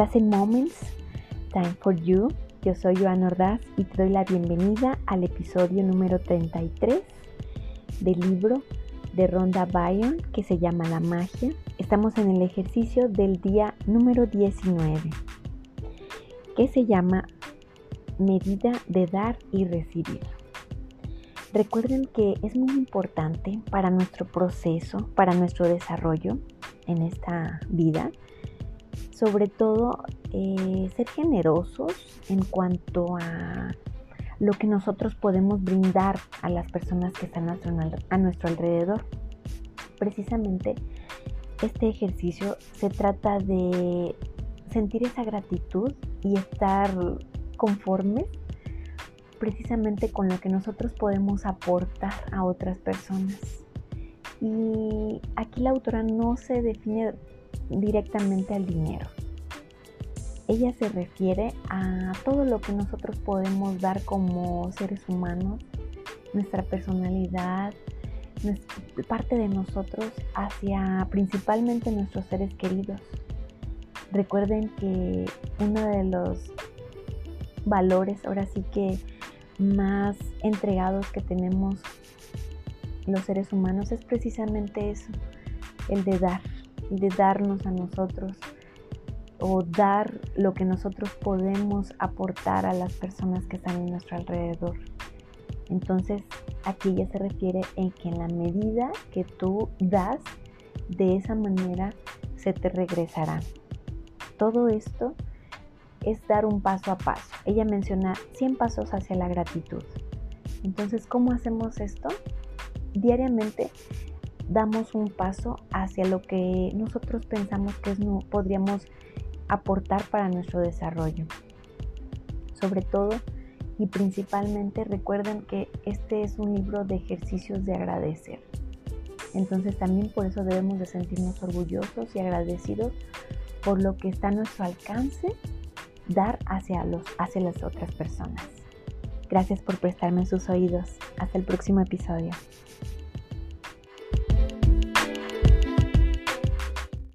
Estás en Moments, Time for You. Yo soy Joan Ordaz y te doy la bienvenida al episodio número 33 del libro de Ronda Byrne que se llama La magia. Estamos en el ejercicio del día número 19 que se llama Medida de dar y recibir. Recuerden que es muy importante para nuestro proceso, para nuestro desarrollo en esta vida, sobre todo eh, ser generosos en cuanto a lo que nosotros podemos brindar a las personas que están a nuestro alrededor. Precisamente este ejercicio se trata de sentir esa gratitud y estar conformes precisamente con lo que nosotros podemos aportar a otras personas. Y aquí la autora no se define directamente al dinero. Ella se refiere a todo lo que nosotros podemos dar como seres humanos, nuestra personalidad, parte de nosotros hacia principalmente nuestros seres queridos. Recuerden que uno de los valores ahora sí que más entregados que tenemos los seres humanos es precisamente eso, el de dar, de darnos a nosotros o dar lo que nosotros podemos aportar a las personas que están en nuestro alrededor. Entonces, aquí ya se refiere en que en la medida que tú das, de esa manera se te regresará. Todo esto es dar un paso a paso. Ella menciona 100 pasos hacia la gratitud. Entonces, ¿cómo hacemos esto? Diariamente damos un paso hacia lo que nosotros pensamos que no podríamos aportar para nuestro desarrollo. Sobre todo y principalmente recuerden que este es un libro de ejercicios de agradecer. Entonces también por eso debemos de sentirnos orgullosos y agradecidos por lo que está a nuestro alcance dar hacia, los, hacia las otras personas. Gracias por prestarme sus oídos. Hasta el próximo episodio.